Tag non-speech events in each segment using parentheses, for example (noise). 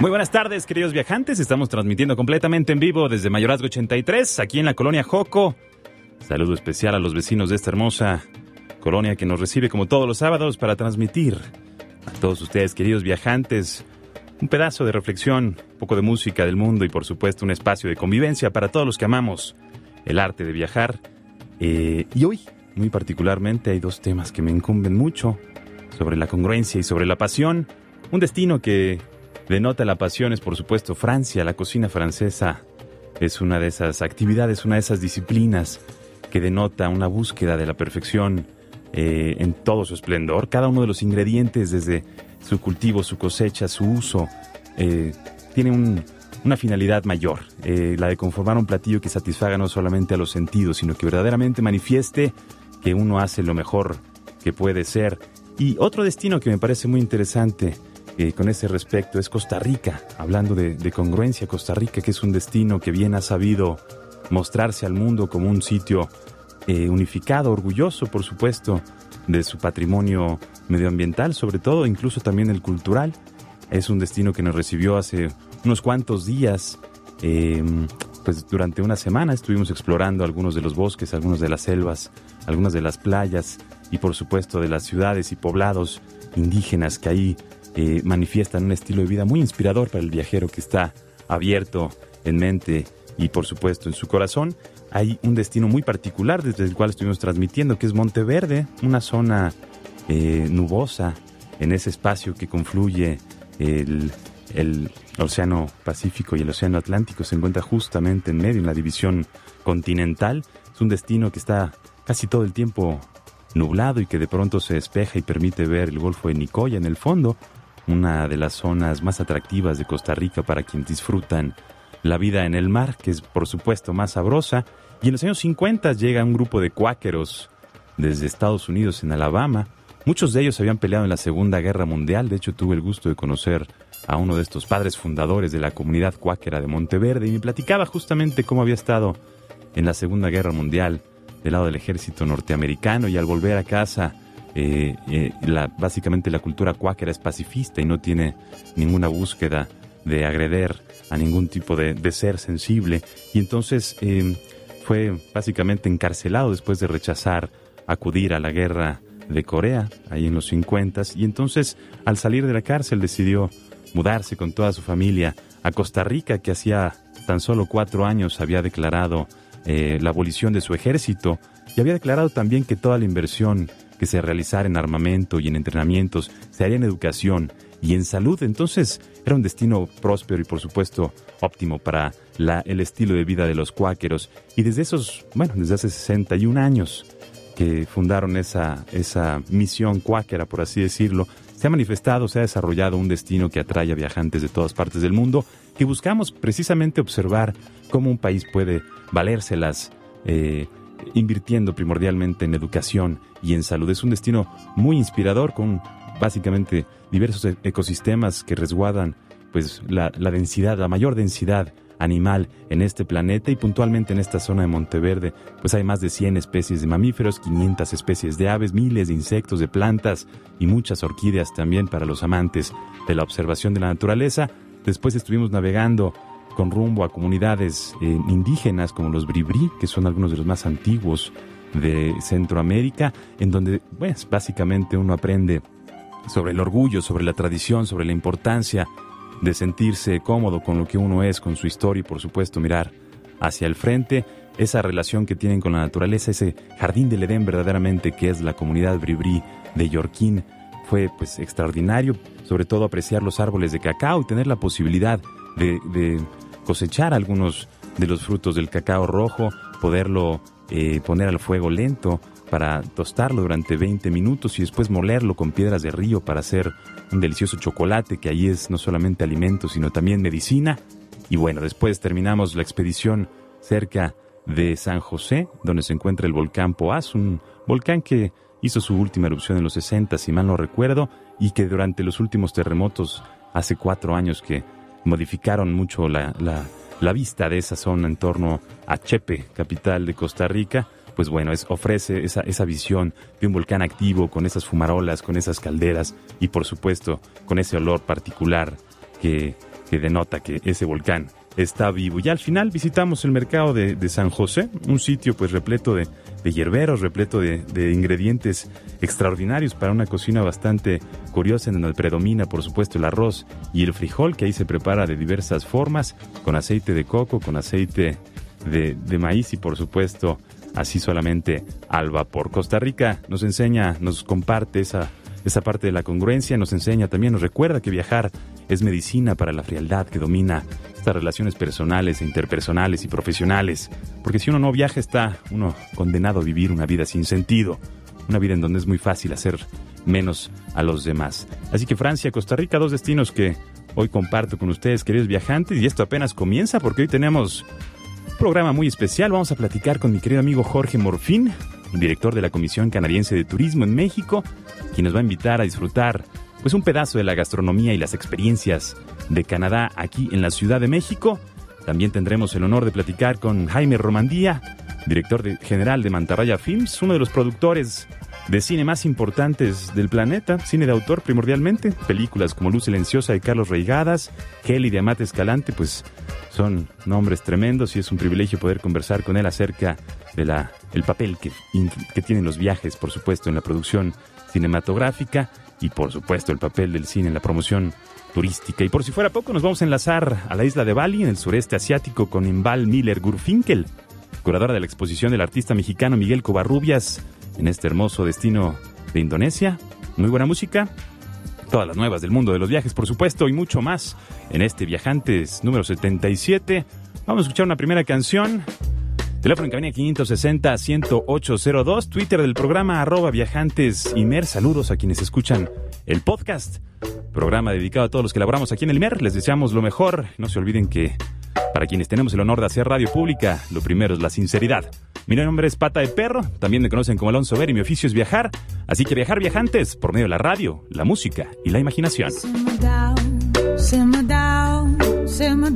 Muy buenas tardes, queridos viajantes. Estamos transmitiendo completamente en vivo desde Mayorazgo 83, aquí en la colonia Joco. Saludo especial a los vecinos de esta hermosa colonia que nos recibe como todos los sábados para transmitir a todos ustedes, queridos viajantes, un pedazo de reflexión, un poco de música del mundo y por supuesto un espacio de convivencia para todos los que amamos el arte de viajar. Eh, y hoy, muy particularmente, hay dos temas que me incumben mucho sobre la congruencia y sobre la pasión. Un destino que denota la pasión es por supuesto Francia, la cocina francesa es una de esas actividades, una de esas disciplinas que denota una búsqueda de la perfección eh, en todo su esplendor. Cada uno de los ingredientes, desde su cultivo, su cosecha, su uso, eh, tiene una finalidad mayor, eh, la de conformar un platillo que satisfaga no solamente a los sentidos, sino que verdaderamente manifieste que uno hace lo mejor que puede ser. Y otro destino que me parece muy interesante, eh, con ese respecto es Costa Rica, hablando de, congruencia, Costa Rica, que es un destino que bien ha sabido mostrarse al mundo como un sitio eh, unificado, orgulloso, por supuesto, de su patrimonio medioambiental, sobre todo, incluso también el cultural. Es un destino que nos recibió hace unos cuantos días. Em, pues durante una semana estuvimos explorando algunos de los bosques, algunos de las selvas, algunas de las playas y por supuesto de las ciudades y poblados indígenas que ahí eh, manifiestan un estilo de vida muy inspirador para el viajero que está abierto en mente y por supuesto en su corazón. Hay un destino muy particular desde el cual estuvimos transmitiendo, que es Monteverde, una zona eh, nubosa en ese espacio que confluye el, el Océano Pacífico y el Océano Atlántico. Se encuentra justamente en medio, en la división continental. Es un destino que está casi todo el tiempo nublado y que de pronto se despeja y permite ver el Golfo de Nicoya en el fondo, una de las zonas más atractivas de Costa Rica para quienes disfrutan la vida en el mar, que es por supuesto más sabrosa. Y en los años 50 llega un grupo de cuáqueros desde Estados Unidos en Alabama. Muchos de ellos habían peleado en la Segunda Guerra Mundial. De hecho, tuve el gusto de conocer a uno de estos padres fundadores de la comunidad cuáquera de Monteverde y me platicaba justamente cómo había estado en la Segunda Guerra Mundial del lado del ejército norteamericano y al volver a casa eh, eh, la, básicamente la cultura cuáquera es pacifista y no tiene ninguna búsqueda de agreder a ningún tipo de, ser sensible. Y entonces eh, fue básicamente encarcelado después de rechazar acudir a la guerra de Corea, ahí en los 50. Y entonces, al salir de la cárcel, decidió mudarse con toda su familia a Costa Rica, que hacía tan solo cuatro años había declarado la abolición de su ejército y había declarado también que toda la inversión que se realizara en armamento y en entrenamientos se haría en educación y en salud. Entonces era un destino próspero y por supuesto óptimo para la, el estilo de vida de los cuáqueros. Y desde esos, bueno, desde hace 61 años que fundaron esa, esa misión cuáquera, por así decirlo, se ha manifestado, se ha desarrollado un destino que atrae a viajantes de todas partes del mundo, que buscamos precisamente observar cómo un país puede valérselas eh, invirtiendo primordialmente en educación y en salud. Es un destino muy inspirador con básicamente diversos e-, ecosistemas que resguardan pues la, densidad, la mayor densidad animal en este planeta y puntualmente en esta zona de Monteverde, pues hay más de 100 especies de mamíferos, 500 especies de aves, miles de insectos, de plantas y muchas orquídeas también para los amantes de la observación de la naturaleza. Después estuvimos navegando con rumbo a comunidades eh, indígenas como los Bribri, que son algunos de los más antiguos de Centroamérica, en donde pues, básicamente uno aprende sobre el orgullo, sobre la tradición, sobre la importancia de sentirse cómodo con lo que uno es, con su historia y por supuesto mirar hacia el frente, esa relación que tienen con la naturaleza, ese jardín del Edén verdaderamente que es la comunidad Bribri de Yorquín, fue pues extraordinario, sobre todo apreciar los árboles de cacao y tener la posibilidad de cosechar algunos de los frutos del cacao rojo, poderlo eh, poner al fuego lento para tostarlo durante 20 minutos y después molerlo con piedras de río para hacer un delicioso chocolate que ahí es no solamente alimento sino también medicina. Y bueno, después terminamos la expedición cerca de San José, donde se encuentra el volcán Poás, un volcán que hizo su última erupción en los 60, si mal no recuerdo, y que durante los últimos terremotos, hace cuatro años que modificaron mucho la, la, vista de esa zona en torno a Chepe, capital de Costa Rica, pues bueno, es, ofrece esa, esa visión de un volcán activo con esas fumarolas, con esas calderas y por supuesto con ese olor particular que, que denota que ese volcán está vivo. Y al final visitamos el mercado de, San José, un sitio pues repleto de, hierberos, repleto de, ingredientes extraordinarios para una cocina bastante curiosa en donde predomina por supuesto el arroz y el frijol que ahí se prepara de diversas formas, con aceite de coco, con aceite de, maíz y por supuesto así solamente al vapor. Costa Rica nos enseña, nos comparte esa, esa parte de la congruencia, nos enseña también, nos recuerda que viajar es medicina para la frialdad que domina estas relaciones personales e interpersonales y profesionales. Porque si uno no viaja está uno condenado a vivir una vida sin sentido, una vida en donde es muy fácil hacer menos a los demás. Así que Francia, Costa Rica, dos destinos que hoy comparto con ustedes, queridos viajantes, y esto apenas comienza porque hoy tenemos un programa muy especial. Vamos a platicar con mi querido amigo Jorge Morfín, director de la Comisión Canadiense de Turismo en México, quien nos va a invitar a disfrutar pues un pedazo de la gastronomía y las experiencias de Canadá aquí en la Ciudad de México. También tendremos el honor de platicar con Jaime Romandía, director general de Mantarraya Films, uno de los productores de cine más importantes del planeta, cine de autor primordialmente, películas como Luz Silenciosa de Carlos Reigadas, Kelly de Amate Escalante, pues son nombres tremendos y es un privilegio poder conversar con él acerca de papel que, que tienen los viajes, por supuesto, en la producción cinematográfica y por supuesto el papel del cine en la promoción turística. Y por si fuera poco, nos vamos a enlazar a la isla de Bali, en el sureste asiático, con Imbal Miller Gurfinkel, curadora de la exposición del artista mexicano Miguel Covarrubias, en este hermoso destino de Indonesia. Muy buena música, todas las nuevas del mundo de los viajes, por supuesto, y mucho más en este Viajantes número 77. Vamos a escuchar una primera canción Teléfono en cabina 560-10802. Twitter del programa arroba viajantes Imer. Saludos a quienes escuchan el podcast. Programa dedicado a todos los que laboramos aquí en el IMER. Les deseamos lo mejor. No se olviden que para quienes tenemos el honor de hacer radio pública, lo primero es la sinceridad. Mi nombre es Pata de Perro, también me conocen como Alonso Ver y mi oficio es viajar. Así que viajar viajantes por medio de la radio, la música y la imaginación. simmer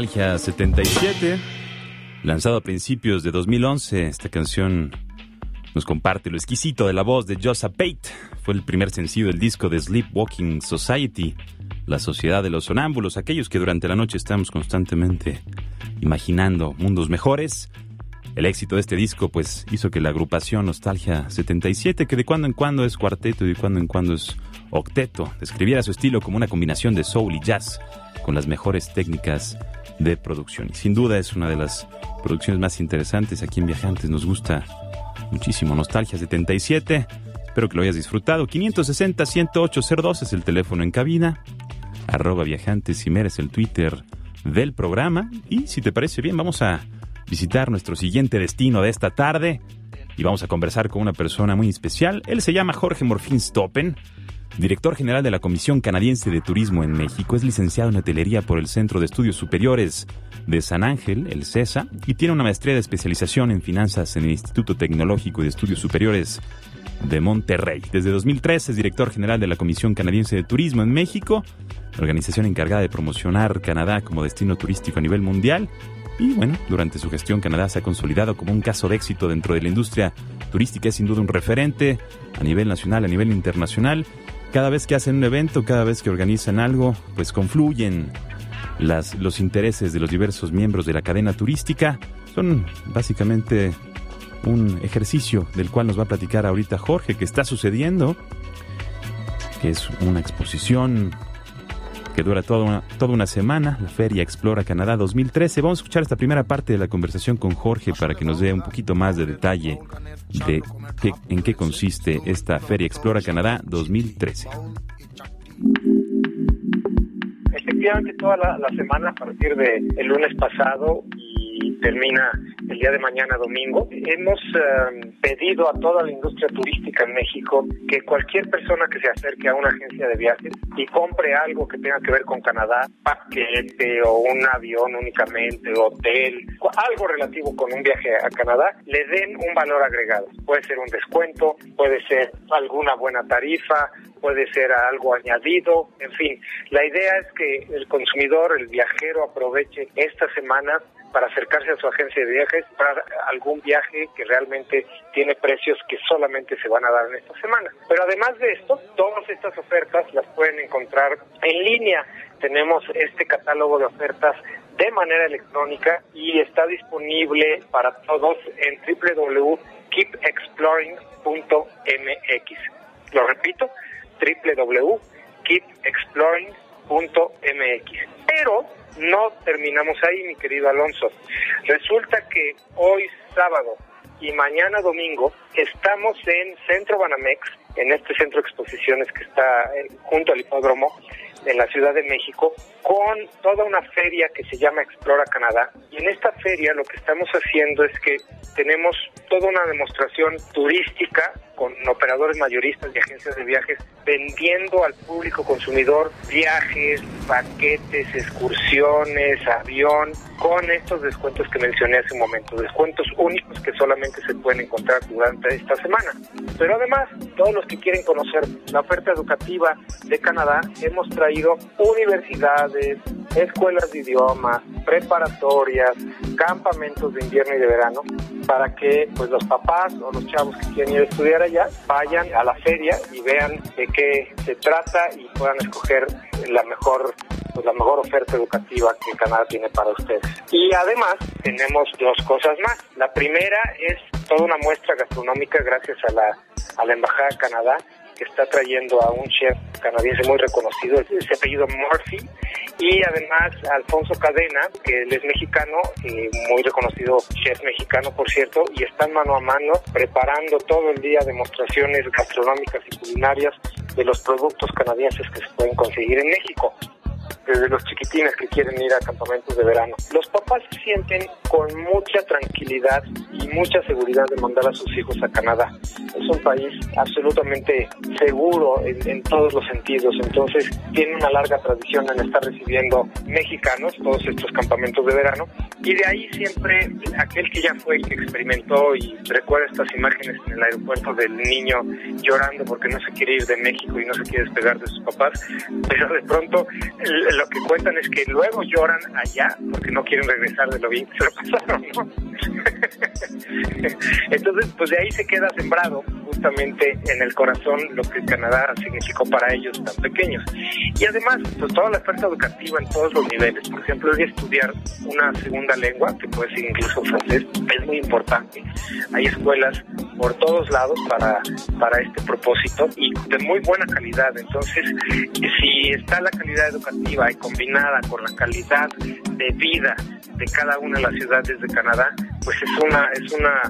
Nostalgia 77, lanzado a principios de 2011. Esta canción nos comparte lo exquisito de la voz de Josa Pate. Fue el primer sencillo del disco de Sleepwalking Society, la sociedad de los sonámbulos, aquellos que durante la noche estamos constantemente imaginando mundos mejores. El éxito de este disco pues hizo que la agrupación Nostalgia 77, que de cuando en cuando es cuarteto y de cuando en cuando es octeto, describiera su estilo como una combinación de soul y jazz con las mejores técnicas de producción. Y sin duda es una de las producciones más interesantes aquí en Viajantes. Nos gusta muchísimo Nostalgia 77. Espero que lo hayas disfrutado. 560-10802 es el teléfono en cabina. Arroba Viajantes es el Twitter del programa. Y si te parece bien, vamos a visitar nuestro siguiente destino de esta tarde. Y vamos a conversar con una persona muy especial. Él se llama Jorge Morfín Stoppen director general de la Comisión Canadiense de Turismo en México, es licenciado en hotelería por el Centro de Estudios Superiores de San Ángel, el CESA, y tiene una maestría de especialización en finanzas en el Instituto Tecnológico de Estudios Superiores de Monterrey. Desde 2003 es director general de la Comisión Canadiense de Turismo en México, organización encargada de promocionar Canadá como destino turístico a nivel mundial. Y bueno, durante su gestión Canadá se ha consolidado como un caso de éxito dentro de la industria turística, es sin duda un referente a nivel nacional, a nivel internacional cada vez que hacen un evento, cada vez que organizan algo, pues confluyen las, los intereses de los diversos miembros de la cadena turística. Son básicamente un ejercicio del cual nos va a platicar ahorita Jorge, que está sucediendo, que es una exposición que dura toda una, toda una semana, la Feria Explora Canadá 2013. Vamos a escuchar esta primera parte de la conversación con Jorge para que nos dé un poquito más de detalle de qué, en qué consiste esta Feria Explora Canadá 2013. Efectivamente, toda la, semana a partir del el lunes pasado y termina el día de mañana domingo. Hemos eh, pedido a toda la industria turística en México que cualquier persona que se acerque a una agencia de viajes y compre algo que tenga que ver con Canadá, paquete o un avión únicamente, hotel, algo relativo con un viaje a Canadá, le den un valor agregado. Puede ser un descuento, puede ser alguna buena tarifa, puede ser algo añadido, en fin. La idea es que el consumidor, el viajero, aproveche esta semana para acercarse a su agencia de viajes para algún viaje que realmente tiene precios que solamente se van a dar en esta semana. Pero además de esto, todas estas ofertas las pueden encontrar en línea. Tenemos este catálogo de ofertas de manera electrónica y está disponible para todos en www.keepexploring.mx. Lo repito, www.keepexploring.mx. Pero no terminamos ahí, mi querido Alonso. Resulta que hoy sábado y mañana domingo estamos en Centro Banamex, en este centro de exposiciones que está junto al hipódromo en la Ciudad de México, con toda una feria que se llama Explora Canadá. Y en esta feria lo que estamos haciendo es que tenemos toda una demostración turística con operadores mayoristas y agencias de viajes vendiendo al público consumidor viajes, paquetes, excursiones, avión, con estos descuentos que mencioné hace un momento, descuentos únicos que solamente se pueden encontrar durante esta semana. Pero además, todos los que quieren conocer la oferta educativa de Canadá, hemos traído universidades, escuelas de idiomas, preparatorias, campamentos de invierno y de verano, para que pues los papás o los chavos que quieren ir a estudiar allá vayan a la feria y vean de qué se trata y puedan escoger la mejor pues la mejor oferta educativa que Canadá tiene para ustedes. Y además tenemos dos cosas más. La primera es toda una muestra gastronómica gracias a la, a la Embajada de Canadá que está trayendo a un chef canadiense muy reconocido, ese apellido Murphy, y además Alfonso Cadena, que él es mexicano, eh, muy reconocido chef mexicano, por cierto, y están mano a mano preparando todo el día demostraciones gastronómicas y culinarias de los productos canadienses que se pueden conseguir en México desde los chiquitines que quieren ir a campamentos de verano. Los papás se sienten con mucha tranquilidad y mucha seguridad de mandar a sus hijos a Canadá. Es un país absolutamente seguro en, en todos los sentidos, entonces tiene una larga tradición en estar recibiendo mexicanos, todos estos campamentos de verano, Y de ahí siempre aquel que ya fue y que experimentó y recuerda estas imágenes en el aeropuerto del niño llorando porque no se quiere ir de México y no se quiere despegar de sus papás, pero de pronto lo que cuentan es que luego lloran allá porque no quieren regresar de lo bien que se lo pasaron, ¿no? (laughs) Entonces, pues de ahí se queda sembrado justamente en el corazón lo que Canadá significó para ellos tan pequeños. Y además, pues toda la oferta educativa en todos los niveles. Por ejemplo, estudiar una segunda lengua, que puede ser incluso francés, es muy importante. Hay escuelas por todos lados para, para este propósito y de muy buena calidad. Entonces, si está la calidad educativa y combinada con la calidad de vida de cada una de las ciudades de Canadá, pues es una, es una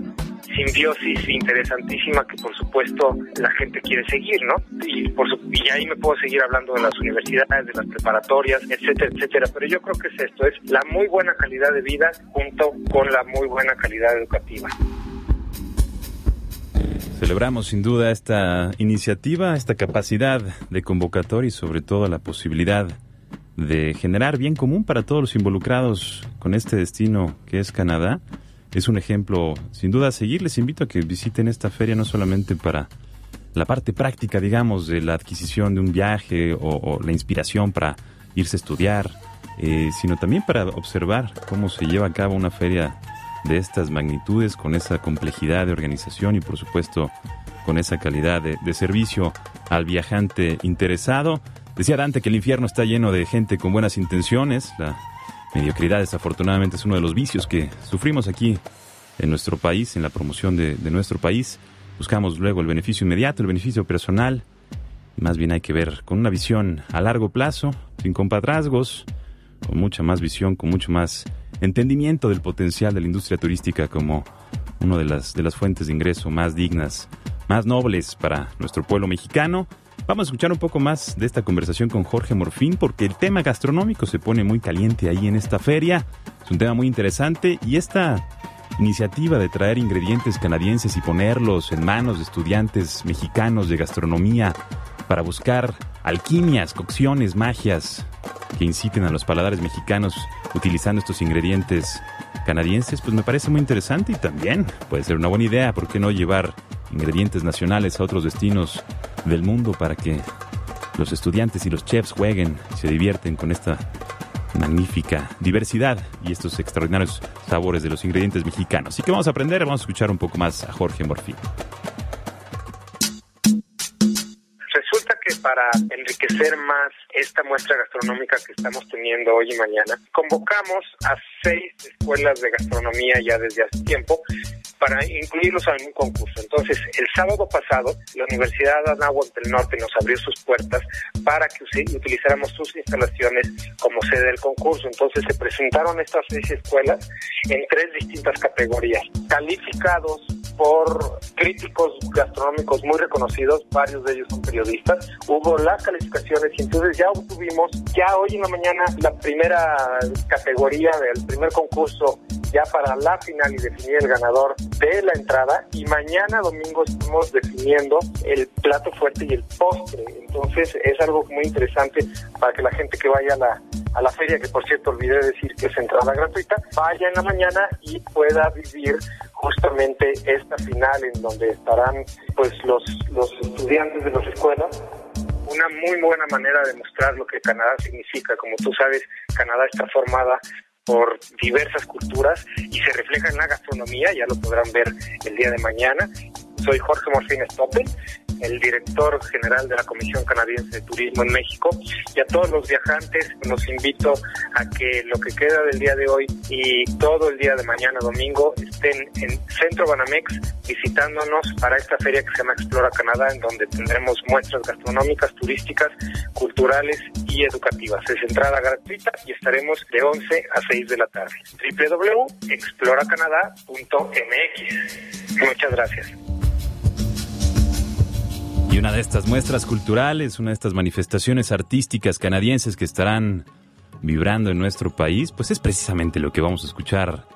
simbiosis interesantísima que por supuesto la gente quiere seguir, ¿no? Y, por su- y ahí me puedo seguir hablando de las universidades, de las preparatorias, etcétera, etcétera. Pero yo creo que es esto, es la muy buena calidad de vida junto con la muy buena calidad educativa. Celebramos sin duda esta iniciativa, esta capacidad de convocatoria y sobre todo la posibilidad de generar bien común para todos los involucrados con este destino que es Canadá. Es un ejemplo sin duda a seguir. Les invito a que visiten esta feria no solamente para la parte práctica, digamos, de la adquisición de un viaje o, la inspiración para irse a estudiar, eh, sino también para observar cómo se lleva a cabo una feria de estas magnitudes, con esa complejidad de organización y por supuesto con esa calidad de, de servicio al viajante interesado. Decía Dante que el infierno está lleno de gente con buenas intenciones. La mediocridad desafortunadamente es uno de los vicios que sufrimos aquí en nuestro país, en la promoción de, nuestro país. Buscamos luego el beneficio inmediato, el beneficio personal. Más bien hay que ver con una visión a largo plazo, sin compadrazgos, con mucha más visión, con mucho más entendimiento del potencial de la industria turística como una de las, de las fuentes de ingreso más dignas, más nobles para nuestro pueblo mexicano. Vamos a escuchar un poco más de esta conversación con Jorge Morfín porque el tema gastronómico se pone muy caliente ahí en esta feria. Es un tema muy interesante y esta iniciativa de traer ingredientes canadienses y ponerlos en manos de estudiantes mexicanos de gastronomía para buscar alquimias, cocciones, magias que inciten a los paladares mexicanos utilizando estos ingredientes canadienses, pues me parece muy interesante y también puede ser una buena idea, ¿por qué no llevar ingredientes nacionales a otros destinos del mundo para que los estudiantes y los chefs jueguen se divierten con esta magnífica diversidad y estos extraordinarios sabores de los ingredientes mexicanos. Así que vamos a aprender, vamos a escuchar un poco más a Jorge Morfín. Resulta que para enriquecer más esta muestra gastronómica que estamos teniendo hoy y mañana, convocamos a seis escuelas de gastronomía ya desde hace tiempo para incluirlos en un concurso. Entonces, el sábado pasado, la Universidad de Anáhuac del Norte nos abrió sus puertas para que utilizáramos sus instalaciones como sede del concurso. Entonces, se presentaron estas seis escuelas en tres distintas categorías, calificados por críticos gastronómicos muy reconocidos, varios de ellos son periodistas. Hubo las calificaciones y entonces ya obtuvimos, ya hoy en la mañana, la primera categoría del primer concurso ya para la final y definir el ganador de la entrada y mañana domingo estamos definiendo el plato fuerte y el postre. Entonces es algo muy interesante para que la gente que vaya a la, a la feria, que por cierto olvidé decir que es entrada gratuita, vaya en la mañana y pueda vivir justamente esta final en donde estarán pues los, los estudiantes de las escuelas una muy buena manera de mostrar lo que Canadá significa. Como tú sabes, Canadá está formada por diversas culturas y se refleja en la gastronomía, ya lo podrán ver el día de mañana. Soy Jorge Morfín Stoppel, el director general de la Comisión Canadiense de Turismo en México, y a todos los viajantes los invito a que lo que queda del día de hoy y todo el día de mañana domingo estén en Centro Banamex visitándonos para esta feria que se llama Explora Canadá, en donde tendremos muestras gastronómicas, turísticas, culturales y educativas. Es entrada gratuita y estaremos de 11 a 6 de la tarde. www.exploracanadá.mx. Muchas gracias. Una de estas muestras culturales, una de estas manifestaciones artísticas canadienses que estarán vibrando en nuestro país, pues es precisamente lo que vamos a escuchar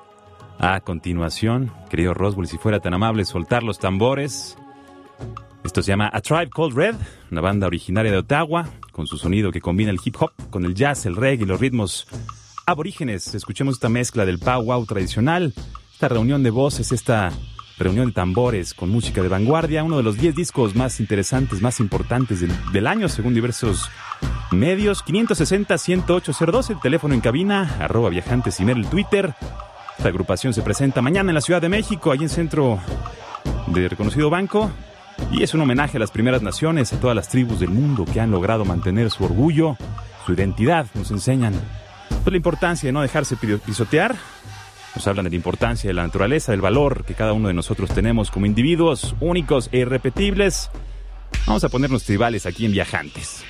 a continuación. Querido Roswell, si fuera tan amable soltar los tambores. Esto se llama A Tribe Called Red, una banda originaria de Ottawa, con su sonido que combina el hip hop con el jazz, el reggae y los ritmos aborígenes. Escuchemos esta mezcla del pow wow tradicional, esta reunión de voces, esta reunión de tambores con música de vanguardia, uno de los 10 discos más interesantes, más importantes del, año, según diversos medios. 560-10802, el teléfono en cabina, arroba viajantes y el Twitter. Esta agrupación se presenta mañana en la Ciudad de México, ahí en Centro de Reconocido Banco. Y es un homenaje a las primeras naciones, a todas las tribus del mundo que han logrado mantener su orgullo, su identidad. Nos enseñan pues, la importancia de no dejarse pisotear. Nos hablan de la importancia de la naturaleza, del valor que cada uno de nosotros tenemos como individuos únicos e irrepetibles. Vamos a ponernos tribales aquí en Viajantes.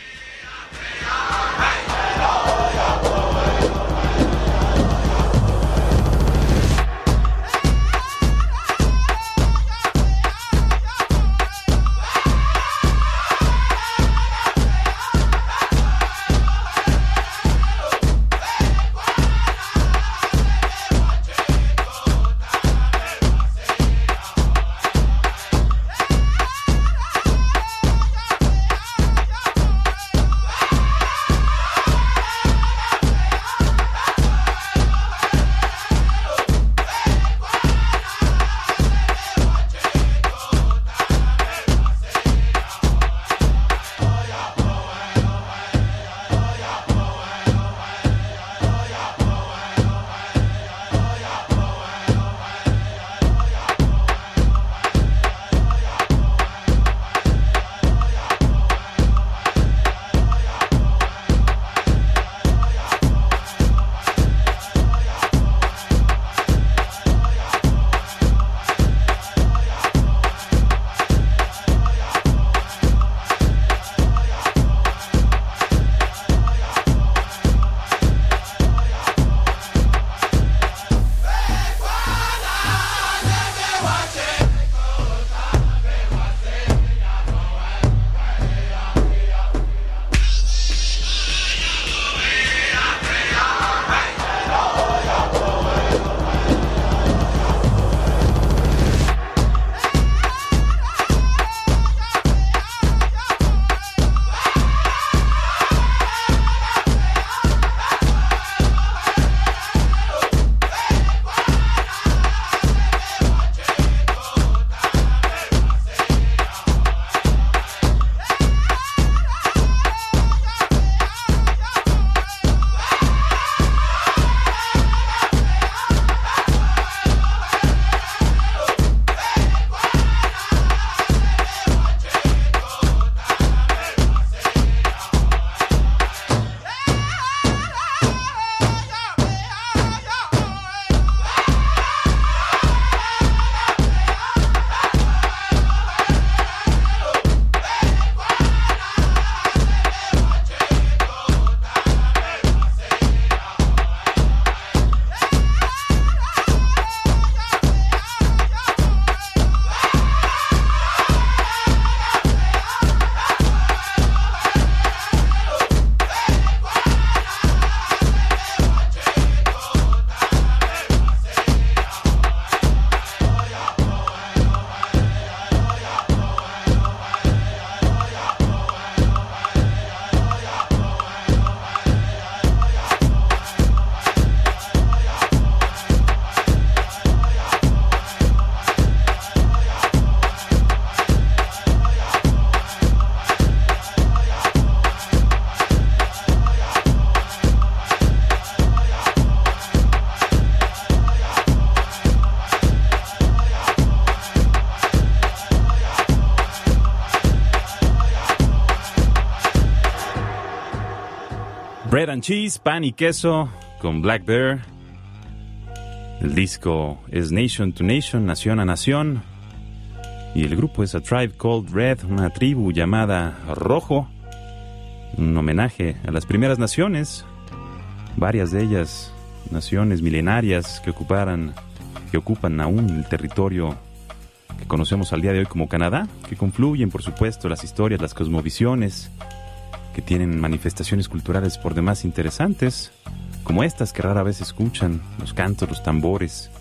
Bread Cheese, pan y queso con Black Bear. El disco es Nation to Nation, Nación a Nación. Y el grupo es A Tribe Called Red, una tribu llamada Rojo. Un homenaje a las primeras naciones, varias de ellas naciones milenarias que ocuparan, que ocupan aún el territorio que conocemos al día de hoy como Canadá, que confluyen, por supuesto, las historias, las cosmovisiones, que tienen manifestaciones culturales por demás interesantes, como estas que rara vez escuchan, los cantos, los tambores,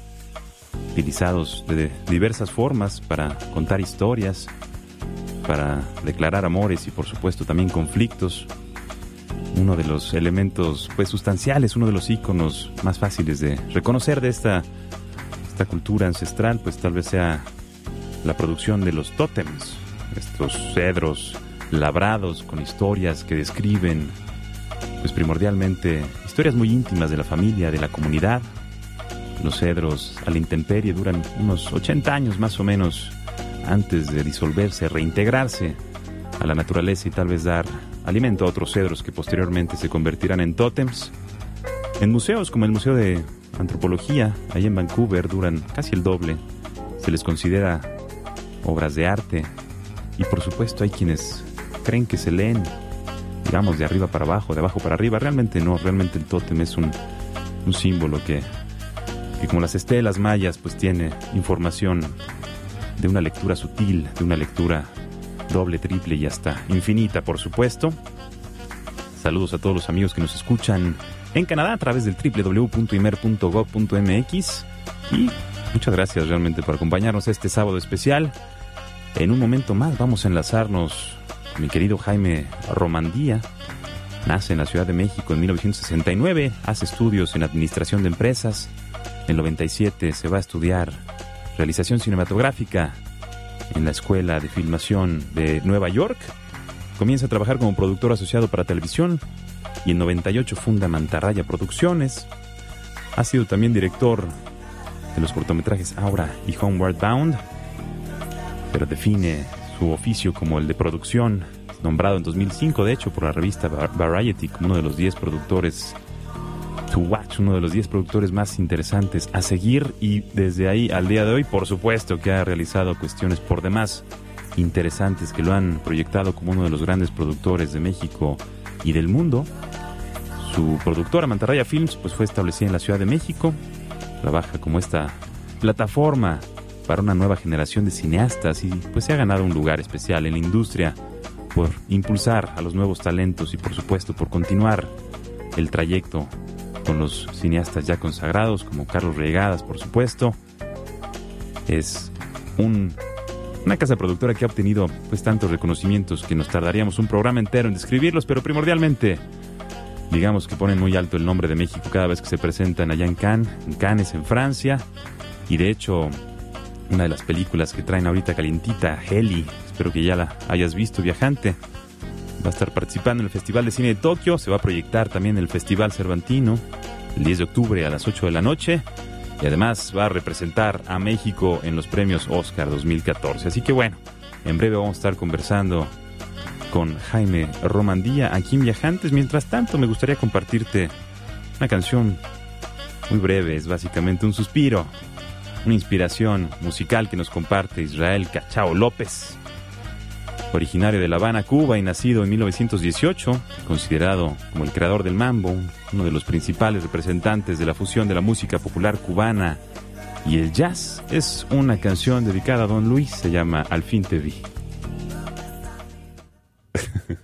utilizados de diversas formas para contar historias, para declarar amores y por supuesto también conflictos. uno de los elementos pues sustanciales, uno de los iconos más fáciles de reconocer de esta, esta cultura ancestral, pues tal vez sea la producción de los tótems, estos cedros labrados con historias que describen pues primordialmente historias muy íntimas de la familia, de la comunidad. Los cedros a la intemperie duran unos 80 años más o menos antes de disolverse, reintegrarse a la naturaleza y tal vez dar alimento a otros cedros que posteriormente se convertirán en tótems. En museos como el Museo de Antropología, ahí en Vancouver, duran casi el doble. Se les considera obras de arte y por supuesto hay quienes creen que se leen, digamos, de arriba para abajo, de abajo para arriba. Realmente no, realmente el tótem es un, un símbolo que, que como las estelas mayas, pues tiene información de una lectura sutil, de una lectura doble, triple y hasta infinita, por supuesto. Saludos a todos los amigos que nos escuchan en Canadá a través del www.imer.gov.mx y muchas gracias realmente por acompañarnos este sábado especial. En un momento más vamos a enlazarnos mi querido Jaime Romandía. Nace en la Ciudad de México en 1969, hace estudios en administración de empresas. En 97 se va a estudiar realización cinematográfica en la Escuela de Filmación de Nueva York. Comienza a trabajar como productor asociado para televisión y en 98 funda Mantarraya Producciones. Ha sido también director de los cortometrajes Aura y Homeward Bound, pero define su oficio como el de producción, nombrado en 2005 de hecho por la revista Variety como uno de los 10 productores to watch, uno de los 10 productores más interesantes a seguir y desde ahí al día de hoy, por supuesto que ha realizado cuestiones por demás interesantes que lo han proyectado como uno de los grandes productores de México y del mundo. Su productora Mantarraya Films pues fue establecida en la Ciudad de México, trabaja como esta plataforma para una nueva generación de cineastas y pues se ha ganado un lugar especial en la industria por impulsar a los nuevos talentos y por supuesto por continuar el trayecto con los cineastas ya consagrados, como Carlos Regadas, por supuesto. Es un, una casa productora que ha obtenido pues tantos reconocimientos que nos tardaríamos un programa entero en describirlos, pero primordialmente, digamos que ponen muy alto el nombre de México cada vez que se presentan allá en Cannes, en Cannes, en Francia. Y de hecho, una de las películas que traen ahorita calientita, Heli, espero que ya la hayas visto, viajante. Va a estar participando en el Festival de Cine de Tokio, se va a proyectar también el Festival Cervantino el 10 de octubre a las 8 de la noche. Y además va a representar a México en los premios Oscar 2014. Así que bueno, en breve vamos a estar conversando con Jaime Romandía aquí en Viajantes. Mientras tanto, me gustaría compartirte una canción muy breve, es básicamente un suspiro, una inspiración musical que nos comparte Israel Cachao López originario de La Habana, Cuba y nacido en 1918, considerado como el creador del mambo, uno de los principales representantes de la fusión de la música popular cubana y el jazz, es una canción dedicada a Don Luis, se llama Al fin te vi. (laughs)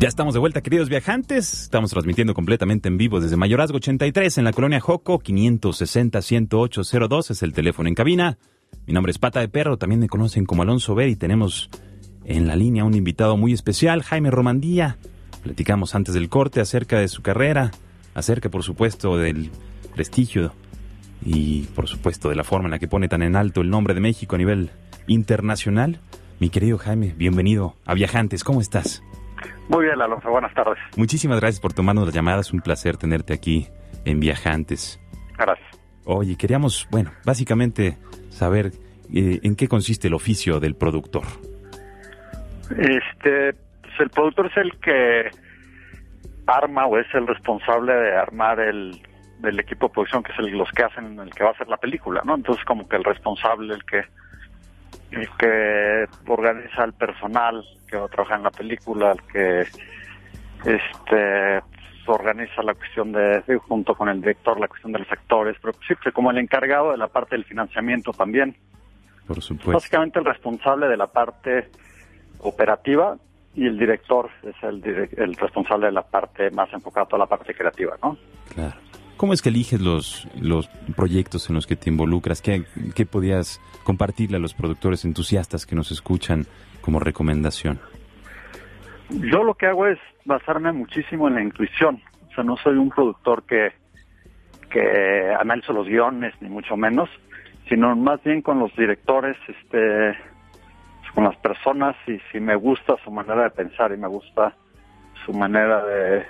Ya estamos de vuelta, queridos viajantes. Estamos transmitiendo completamente en vivo desde Mayorazgo 83 en la colonia Joco, 560-10802 es el teléfono en cabina. Mi nombre es Pata de Perro, también me conocen como Alonso Ver y tenemos en la línea un invitado muy especial, Jaime Romandía. Platicamos antes del corte acerca de su carrera, acerca, por supuesto, del prestigio y, por supuesto, de la forma en la que pone tan en alto el nombre de México a nivel internacional. Mi querido Jaime, bienvenido a Viajantes, ¿cómo estás? Muy bien, Alonso, buenas tardes. Muchísimas gracias por tomarnos la llamada. Es un placer tenerte aquí en Viajantes. Gracias. Oye, queríamos, bueno, básicamente saber eh, en qué consiste el oficio del productor. Este, pues el productor es el que arma o es el responsable de armar el del equipo de producción, que es el, los que hacen, el que va a hacer la película, ¿no? Entonces como que el responsable, el que el que organiza el personal que va a trabajar en la película, el que este organiza la cuestión de, junto con el director, la cuestión de los actores, pero sí, como el encargado de la parte del financiamiento también. Por supuesto. Básicamente el responsable de la parte operativa y el director es el, el responsable de la parte más enfocada a toda la parte creativa, ¿no? Claro. ¿Cómo es que eliges los, los proyectos en los que te involucras? ¿Qué, ¿Qué podías compartirle a los productores entusiastas que nos escuchan como recomendación? Yo lo que hago es basarme muchísimo en la intuición. O sea, no soy un productor que, que analizo los guiones, ni mucho menos, sino más bien con los directores, este, con las personas y si me gusta su manera de pensar y me gusta su manera de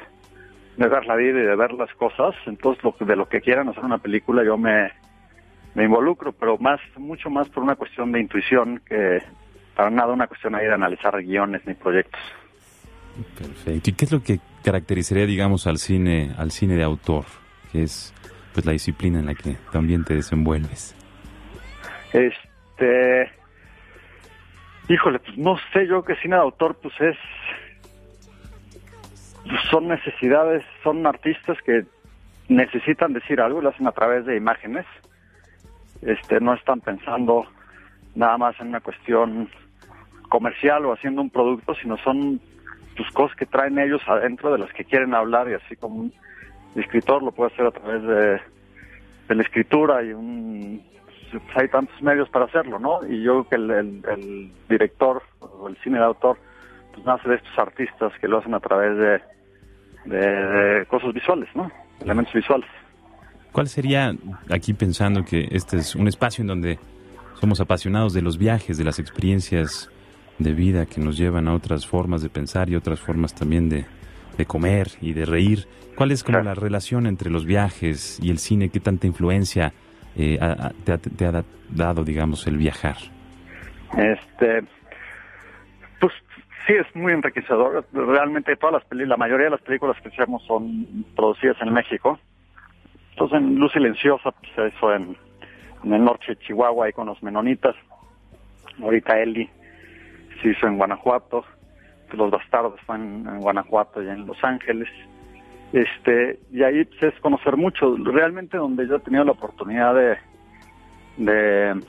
de ver la vida y de ver las cosas, entonces lo, de lo que quieran hacer una película yo me, me involucro, pero más, mucho más por una cuestión de intuición que para nada una cuestión ahí de analizar guiones ni proyectos. Perfecto. ¿Y qué es lo que caracterizaría, digamos, al cine, al cine de autor? Que es pues la disciplina en la que también te desenvuelves. Este híjole, pues no sé yo qué cine de autor pues es son necesidades, son artistas que necesitan decir algo y lo hacen a través de imágenes. Este, no están pensando nada más en una cuestión comercial o haciendo un producto, sino son pues, cosas que traen ellos adentro de las que quieren hablar y así como un escritor lo puede hacer a través de, la escritura y un hay tantos medios para hacerlo, ¿no? Y yo creo que el, el director o el cine de autor pues nace de estos artistas que lo hacen a través de de, cosas visuales, ¿no? Elementos visuales. ¿Cuál sería, aquí pensando que este es un espacio en donde somos apasionados de los viajes, de las experiencias de vida que nos llevan a otras formas de pensar y otras formas también de, de comer y de reír? ¿Cuál es como la relación entre los viajes y el cine? ¿Qué tanta influencia eh, te, ha, te ha dado, digamos, el viajar? Este, sí es muy enriquecedor. Realmente todas las películas, la mayoría de las películas que hacemos son producidas en México. Entonces en Luz Silenciosa pues, se hizo en, el norte de Chihuahua ahí con los menonitas. Ahorita Eli se hizo en Guanajuato. Los Bastardos fue en, Guanajuato y en Los Ángeles. Este, y ahí pues, es conocer mucho. Realmente donde yo he tenido la oportunidad de, de,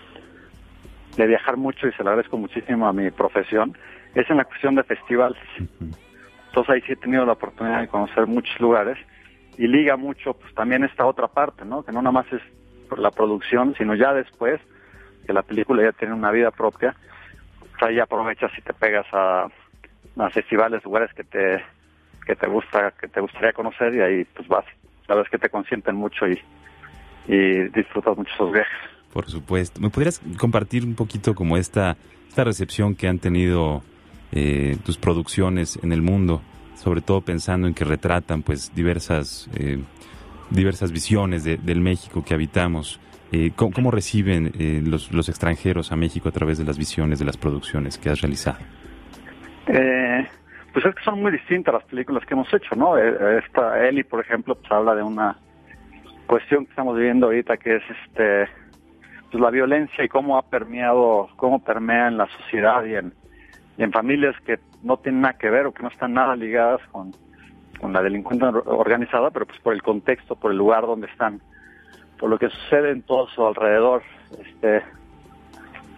de viajar mucho y se lo agradezco muchísimo a mi profesión es en la cuestión de festivales. Entonces ahí sí he tenido la oportunidad de conocer muchos lugares y liga mucho pues también esta otra parte, ¿no? Que no nada más es por la producción, sino ya después que la película ya tiene una vida propia, pues ahí aprovechas y te pegas a, a festivales, lugares que te que te gusta, que te gustaría conocer y ahí pues vas. La verdad es que te consienten mucho y, y disfrutas mucho esos viajes. Por supuesto. ¿Me podrías compartir un poquito como esta, esta recepción que han tenido eh, tus producciones en el mundo, sobre todo pensando en que retratan pues diversas, eh, diversas visiones del México que habitamos. Eh, ¿cómo, reciben los, los extranjeros a México a través de las visiones de las producciones que has realizado? pues es que son muy distintas las películas que hemos hecho, ¿no? Esta Eli, por ejemplo, pues habla de una cuestión que estamos viviendo ahorita, que es este pues la violencia y cómo ha permeado, cómo permea en la sociedad y en, y en familias que no tienen nada que ver o que no están nada ligadas con, con la delincuencia organizada, pero pues por el contexto, por el lugar donde están, por lo que sucede en todo su alrededor, este,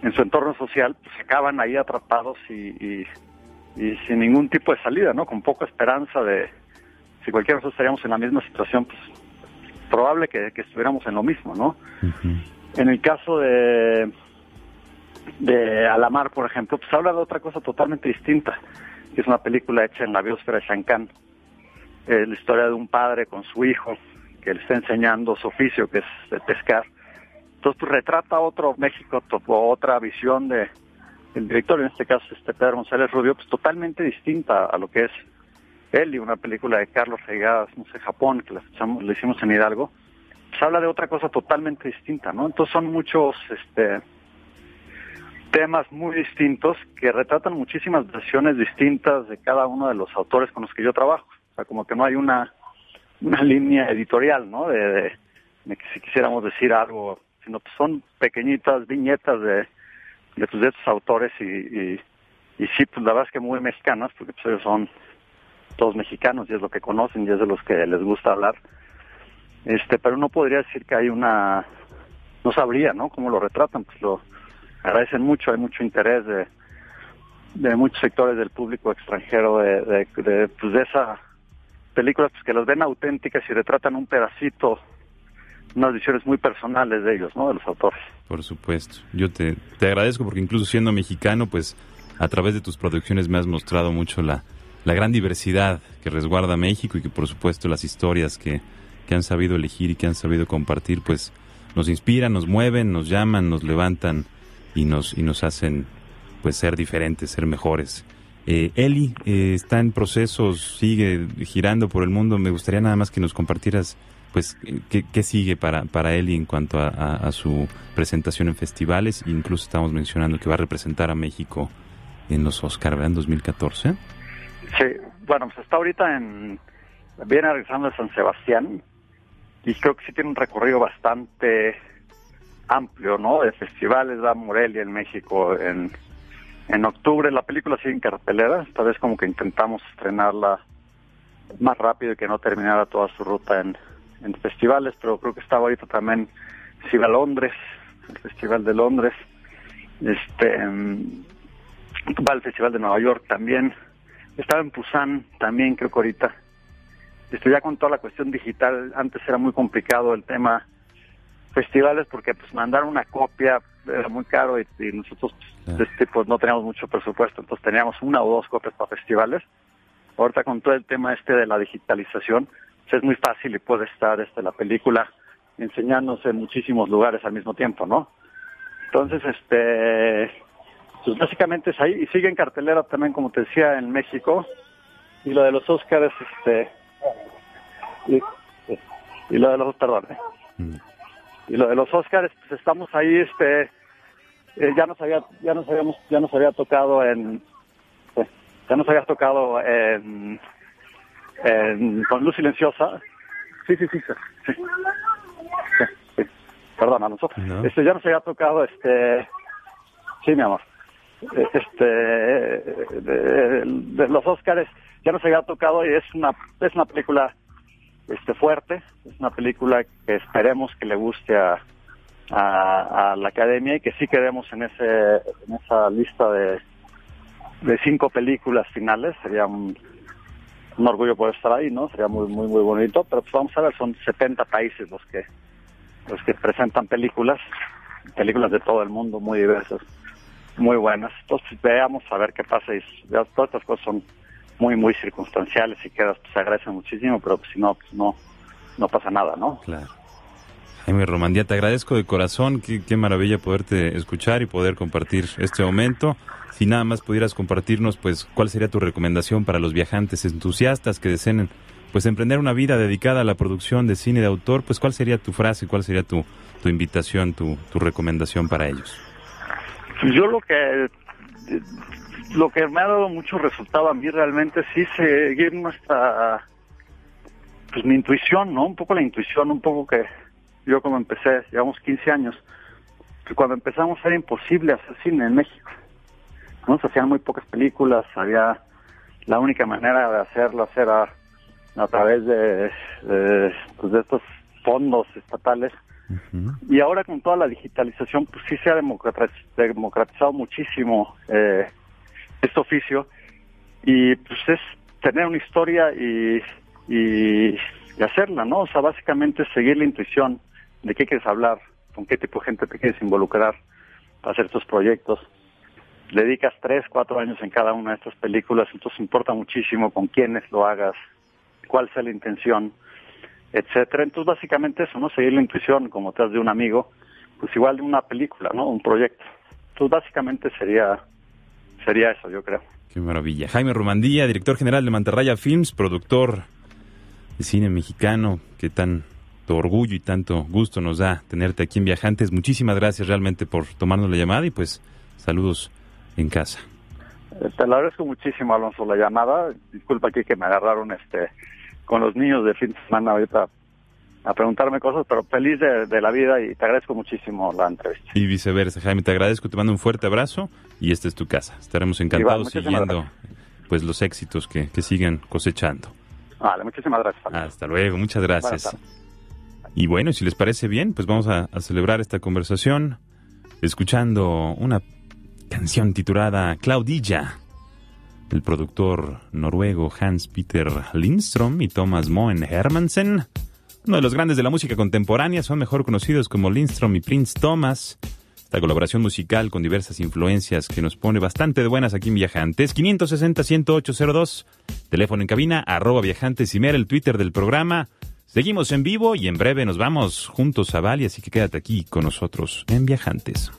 en su entorno social, pues acaban ahí atrapados y, y, y sin ningún tipo de salida, ¿no? Con poca esperanza de, si cualquiera de nosotros estaríamos en la misma situación, pues probable que, que estuviéramos en lo mismo, ¿no? En el caso de, de Alamar, por ejemplo, pues habla de otra cosa totalmente distinta, que es una película hecha en la biosfera de Shankan. Eh, la historia de un padre con su hijo, que le está enseñando su oficio, que es de pescar. Entonces, pues retrata otro México, otra visión de el director, en este caso este Pedro González Rubio, pues totalmente distinta a lo que es él y una película de Carlos Regadas, no sé, Japón, que la, la hicimos en Hidalgo, pues habla de otra cosa totalmente distinta, ¿no? Entonces son muchos este, temas muy distintos que retratan muchísimas versiones distintas de cada uno de los autores con los que yo trabajo. O sea, como que no hay una, una línea editorial, ¿no? De, que si quisiéramos decir algo, sino que son pequeñitas viñetas de, de, pues, estos autores y, y, y sí, pues la verdad es que muy mexicanas, porque pues ellos son todos mexicanos y es lo que conocen y es de los que les gusta hablar. Este, pero no podría decir que hay una, no sabría, ¿no? Cómo lo retratan, pues lo agradecen mucho, hay mucho interés de, de muchos sectores del público extranjero de, de, de, pues de esa películas pues, que las ven auténticas y retratan un pedacito, unas visiones muy personales de ellos, ¿no? De los autores. Por supuesto. Yo te, te agradezco porque incluso siendo mexicano, pues a través de tus producciones me has mostrado mucho la, la gran diversidad que resguarda México y que por supuesto las historias que, que han sabido elegir y que han sabido compartir, pues nos inspiran, nos mueven, nos llaman, nos levantan y nos, y nos hacen pues ser diferentes, ser mejores. Eh, Eli eh, está en procesos, sigue girando por el mundo. Me gustaría nada más que nos compartieras, pues, qué, qué sigue para, para Eli en cuanto a su presentación en festivales. Incluso estamos mencionando que va a representar a México en los Oscar, ¿verdad? En 2014. Sí, bueno, pues está ahorita en, viene regresando de San Sebastián y creo que sí tiene un recorrido bastante amplio, ¿no? De festivales, va Morelia en México en, en octubre. La película sigue en cartelera, esta vez como que intentamos estrenarla más rápido y que no terminara toda su ruta en, en festivales, pero creo que está ahorita también, si a Londres, el Festival de Londres, este, mm, va al Festival de Nueva York también, estaba en Pusan también creo que ahorita. Estoy ya con toda la cuestión digital, antes era muy complicado el tema festivales porque pues mandar una copia era muy caro y, y nosotros pues, de este tipo no teníamos mucho presupuesto, entonces teníamos una o dos copias para festivales. Ahorita con todo el tema este de la digitalización, pues, es muy fácil y puede estar este la película enseñándose en muchísimos lugares al mismo tiempo, ¿no? Entonces, este, pues básicamente es ahí y sigue en cartelera también, como te decía, en México. Y lo de los Óscares, este, y, y lo de los, perdón, ¿eh? Mm. Y lo de los Óscares, pues estamos ahí, este, eh, ya nos había, ya nos habíamos, ya nos había tocado en, eh, ya nos había tocado en, en con Luz Silenciosa. Sí, sí, sí, sí. sí. Sí, sí. Perdón, a nosotros. No. Este, ya nos había tocado, este, sí, mi amor. Eh, Este, de, de los Óscares ya nos había tocado y es una, es una película este fuerte, es una película que esperemos que le guste a, a, la academia y que sí quedemos en ese en esa lista de, de cinco películas finales, sería un, un orgullo poder estar ahí, ¿no? Sería muy muy muy bonito, pero pues vamos a ver, son 70 países los que los que presentan películas, películas de todo el mundo muy diversas, muy buenas. Entonces veamos a ver qué pasa y ya todas estas cosas son muy muy circunstanciales y quedas pues agradece muchísimo, pero pues, si no pues no no pasa nada, ¿no? Claro. Jaime Romandía, te agradezco de corazón. Qué, qué maravilla poderte escuchar y poder compartir este momento. Si nada más pudieras compartirnos, pues, ¿cuál sería tu recomendación para los viajantes entusiastas que deseen, pues, emprender una vida dedicada a la producción de cine de autor? Pues, ¿cuál sería tu frase, cuál sería tu, tu invitación, tu, tu recomendación para ellos? Yo lo que lo que me ha dado mucho resultado a mí realmente sí seguir nuestra pues mi intuición, ¿no? Un poco la intuición, un poco que yo como empecé, llevamos 15 años, que cuando empezamos era imposible hacer cine en México. ¿no? Se hacían muy pocas películas, había la única manera de hacerlo era a través de, de, pues de estos fondos estatales. Y ahora con toda la digitalización, pues sí se ha democratizado muchísimo eh, este oficio y pues es tener una historia y, y, hacerla, ¿no? O sea, básicamente seguir la intuición de qué quieres hablar, con qué tipo de gente te quieres involucrar para hacer estos proyectos. dedicas tres, cuatro años en cada una de estas películas, entonces importa muchísimo con quiénes lo hagas, cuál sea la intención, etcétera. Entonces, básicamente eso, ¿no? Seguir la intuición, como te de un amigo, pues igual de una película, ¿no? Un proyecto. Entonces, básicamente sería, sería eso, yo creo. Qué maravilla. Jaime Romandía, director general de Mantarraya Films, productor de cine mexicano, qué tanto orgullo y tanto gusto nos da tenerte aquí en Viajantes. Muchísimas gracias realmente por tomarnos la llamada y pues saludos en casa. Te lo agradezco muchísimo, Alonso, la llamada. Disculpa aquí que me agarraron este con los niños de fin de semana ahorita a preguntarme cosas, pero feliz de, la vida y te agradezco muchísimo la entrevista. Y viceversa, Jaime, te agradezco, te mando un fuerte abrazo y esta es tu casa. Estaremos encantados siguiendo pues los éxitos que, que siguen cosechando. Vale, muchísimas gracias. Hasta luego, muchas gracias. Y bueno, si les parece bien, pues vamos a, a celebrar esta conversación escuchando una canción titulada Claudilla el productor noruego Hans Peter Lindström y Thomas Moen Hermansen. Uno de los grandes de la música contemporánea, son mejor conocidos como Lindström y Prince Thomas. Esta colaboración musical con diversas influencias que nos pone bastante de buenas aquí en Viajantes. 560-10802, teléfono en cabina, arroba Viajantes y Mer, el Twitter del programa. Seguimos en vivo y en breve nos vamos juntos a Bali, así que quédate aquí con nosotros en Viajantes.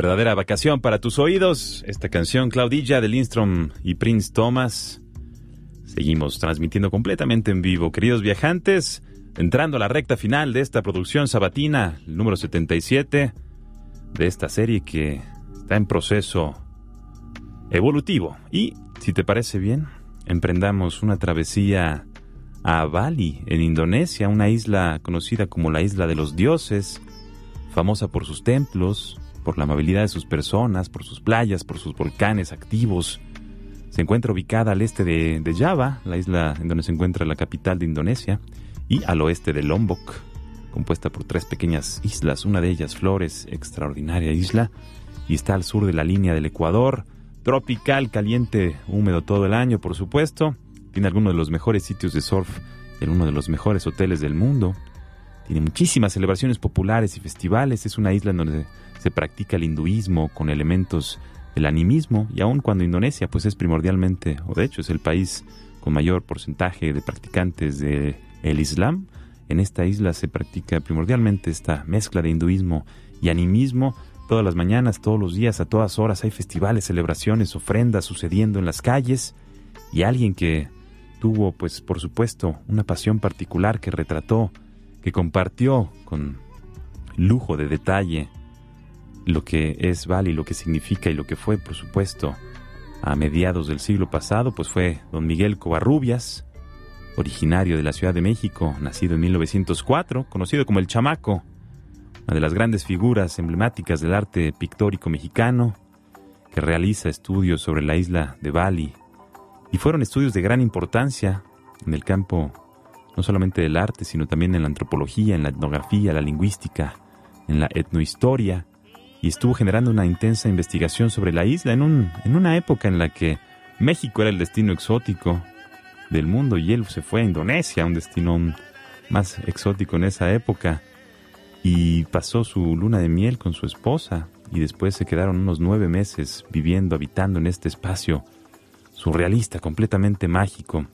Verdadera vacación para tus oídos. Esta canción, Claudilla de Lindstrom y Prince Thomas. Seguimos transmitiendo completamente en vivo. Queridos viajantes, entrando a la recta final de esta producción sabatina, el número 77 de esta serie que está en proceso evolutivo. Y, si te parece bien, emprendamos una travesía a Bali, en Indonesia, una isla conocida como la Isla de los Dioses, famosa por sus templos, por la amabilidad de sus personas, por sus playas, por sus volcanes activos. Se encuentra ubicada al este de, Java, la isla en donde se encuentra la capital de Indonesia, y al oeste de Lombok, compuesta por tres pequeñas islas, una de ellas Flores, extraordinaria isla, y está al sur de la línea del Ecuador, tropical, caliente, húmedo todo el año, por supuesto. Tiene algunos de los mejores sitios de surf en uno de los mejores hoteles del mundo. Tiene muchísimas celebraciones populares y festivales. Es una isla en donde se practica el hinduismo con elementos del animismo y aun cuando Indonesia pues es primordialmente, o de hecho es el país con mayor porcentaje de practicantes del el Islam, en esta isla se practica primordialmente esta mezcla de hinduismo y animismo. Todas las mañanas, todos los días, a todas horas hay festivales, celebraciones, ofrendas sucediendo en las calles y alguien que tuvo pues por supuesto una pasión particular que retrató, que compartió con lujo de detalle lo que es Bali, lo que significa y lo que fue, por supuesto, a mediados del siglo pasado, pues fue don Miguel Covarrubias, originario de la Ciudad de México, nacido en 1904, conocido como el Chamaco, una de las grandes figuras emblemáticas del arte pictórico mexicano, que realiza estudios sobre la isla de Bali, y fueron estudios de gran importancia en el campo no solamente del arte, sino también en la antropología, en la etnografía, la lingüística, en la etnohistoria, y estuvo generando una intensa investigación sobre la isla en, un, en una época en la que México era el destino exótico del mundo y él se fue a Indonesia, un destino más exótico en esa época, y pasó su luna de miel con su esposa y después se quedaron unos nueve meses viviendo, habitando en este espacio surrealista, completamente mágico,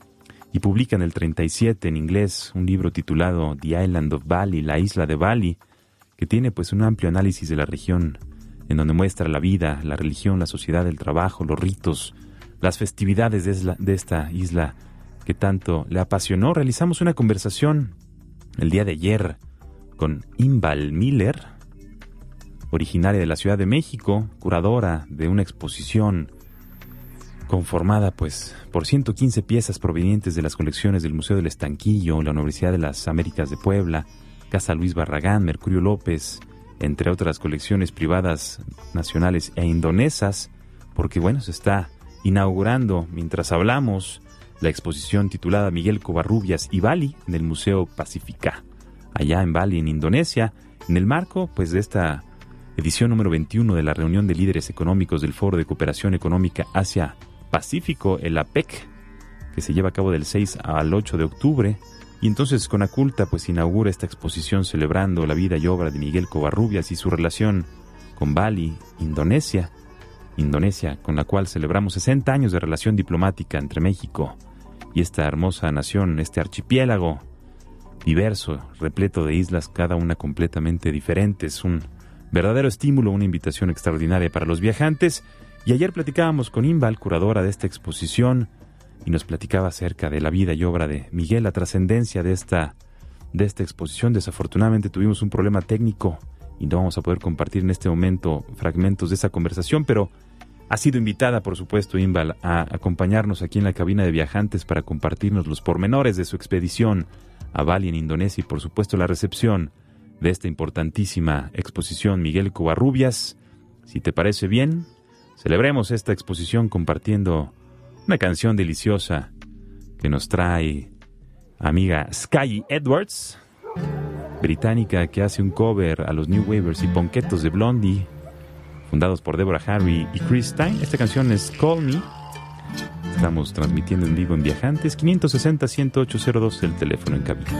y publica en el 37 en inglés un libro titulado The Island of Bali, la isla de Bali, que tiene pues un amplio análisis de la región, en donde muestra la vida, la religión, la sociedad, el trabajo, los ritos, las festividades de, esta isla que tanto le apasionó. Realizamos una conversación el día de ayer con Imbal Miller, originaria de la Ciudad de México, curadora de una exposición conformada pues por 115 piezas provenientes de las colecciones del Museo del Estanquillo, la Universidad de las Américas de Puebla, Casa Luis Barragán, Mercurio López, entre otras colecciones privadas nacionales e indonesas, porque bueno, se está inaugurando mientras hablamos la exposición titulada Miguel Covarrubias y Bali en el Museo Pacífica, allá en Bali, en Indonesia, en el marco pues de esta edición número 21 de la reunión de líderes económicos del Foro de Cooperación Económica Asia Pacífico, el APEC, que se lleva a cabo del 6 al 8 de octubre y entonces Conaculta pues inaugura esta exposición celebrando la vida y obra de Miguel Covarrubias y su relación con Bali, Indonesia. Indonesia, con la cual celebramos 60 años de relación diplomática entre México y esta hermosa nación, este archipiélago diverso, repleto de islas, cada una completamente diferente. Es un verdadero estímulo, una invitación extraordinaria para los viajantes. Y ayer platicábamos con Imbal, curadora de esta exposición, y nos platicaba acerca de la vida y obra de Miguel, la trascendencia de esta, de esta exposición. Desafortunadamente tuvimos un problema técnico y no vamos a poder compartir en este momento fragmentos de esa conversación, pero ha sido invitada, por supuesto, Imbal, a acompañarnos aquí en la cabina de viajantes para compartirnos los pormenores de su expedición a Bali en Indonesia y, por supuesto, la recepción de esta importantísima exposición Miguel Covarrubias. Si te parece bien, celebremos esta exposición compartiendo una canción deliciosa que nos trae amiga Sky Edwards, británica que hace un cover a los New Wavers y Ponquetos de Blondie, fundados por Deborah Harry y Chris Stein. Esta canción es Call Me. Estamos transmitiendo en vivo en Viajantes 560-10802 el teléfono en cabina.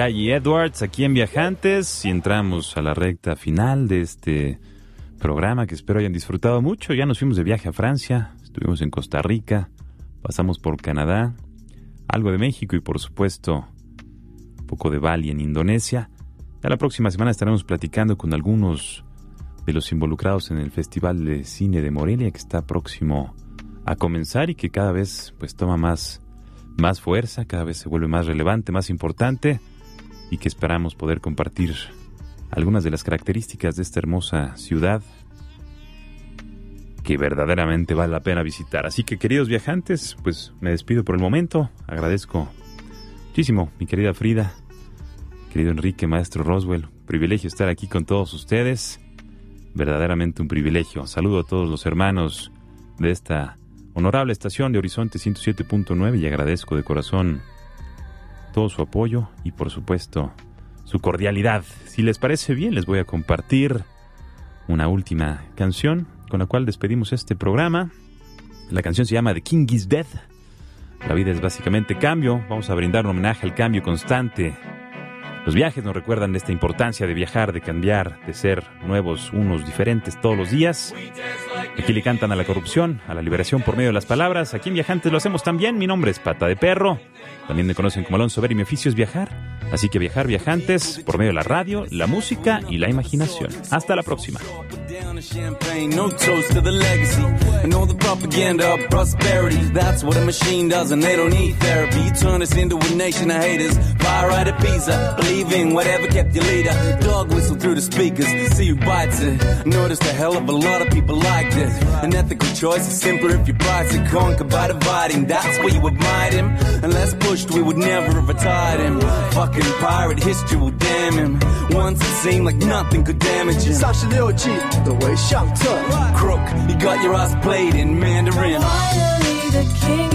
Sky Edwards aquí en Viajantes y entramos a la recta final de este programa que espero hayan disfrutado mucho. Ya nos fuimos de viaje a Francia, estuvimos en Costa Rica, pasamos por Canadá, algo de México y por supuesto un poco de Bali en Indonesia. Ya la próxima semana estaremos platicando con algunos de los involucrados en el Festival de Cine de Morelia que está próximo a comenzar y que cada vez pues toma más más fuerza, cada vez se vuelve más relevante, más importante y que esperamos poder compartir algunas de las características de esta hermosa ciudad que verdaderamente vale la pena visitar. Así que queridos viajantes, pues me despido por el momento, agradezco muchísimo mi querida Frida, querido Enrique, maestro Roswell, privilegio estar aquí con todos ustedes, verdaderamente un privilegio. Saludo a todos los hermanos de esta honorable estación de Horizonte 107.9 y agradezco de corazón todo su apoyo y por supuesto su cordialidad. Si les parece bien, les voy a compartir una última canción con la cual despedimos este programa. La canción se llama The King is Dead. La vida es básicamente cambio. Vamos a brindar un homenaje al cambio constante. Los viajes nos recuerdan esta importancia de viajar, de cambiar, de ser nuevos, unos diferentes todos los días. Aquí le cantan a la corrupción, a la liberación por medio de las palabras. Aquí en Viajantes lo hacemos también. Mi nombre es Pata de Perro. También me conocen como Alonso Ver y mi oficio es viajar. Así que viajar, viajantes, por medio de la radio, la música y la imaginación. Hasta la próxima. down the champagne, no toast to the legacy. And all the propaganda of prosperity. That's what a machine does, and they don't need therapy. You turn us into a nation of haters. Fire right at Pisa, believing whatever kept your leader. Dog whistle through the speakers, see who bites it. Noticed a hell of a lot of people liked it. An ethical choice is simpler if you price it. Conquer by dividing, that's where you admired him. Unless pushed, we would never have retired him. Fucking pirate, history will damn him. Once it seemed like nothing could damage him. 三十六计，的为上策。 Crook, you got your ass played in Mandarin. Finally, the king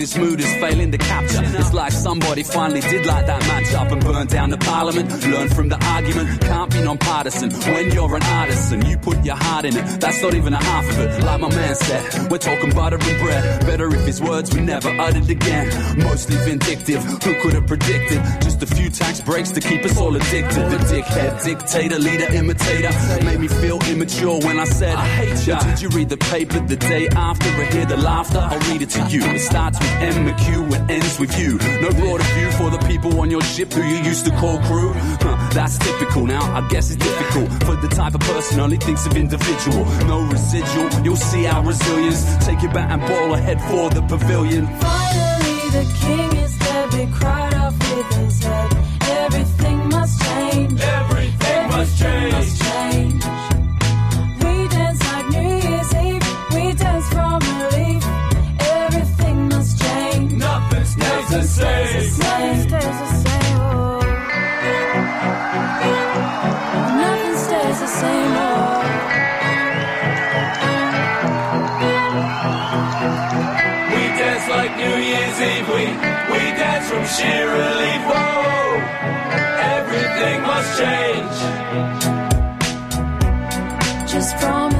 This mood is failing to capture. It's like somebody finally did light that match up and burn down the parliament. Learn from the argument, can't be non-partisan. When you're an artisan, you put your heart in it. That's not even a half of it. Like my man said, we're talking butter and bread. Better if his words were never uttered again. Mostly vindictive, who could have predicted? Just a few tax breaks to keep us all addicted. The dickhead, dictator, leader, imitator. Made me feel immature when I said, I hate ya. Did you read the paper the day after I hear the laughter? I'll read it to you. It starts with M McHugh and ends with you. No broader view for the people on your ship who you used to call crew. Huh, that's typical now. I guess it's difficult for the type of person only thinks of individual. No residual. You'll see our resilience. Take your bat and ball ahead for the pavilion. Finally, the king is dead. They cried off with his head. Everything must change. Everything must change. Stays the same. Stays the same. Nothing stays the same. Oh. We dance like New Year's Eve. We we dance from sheer relief. Whoa, everything must change. Just promise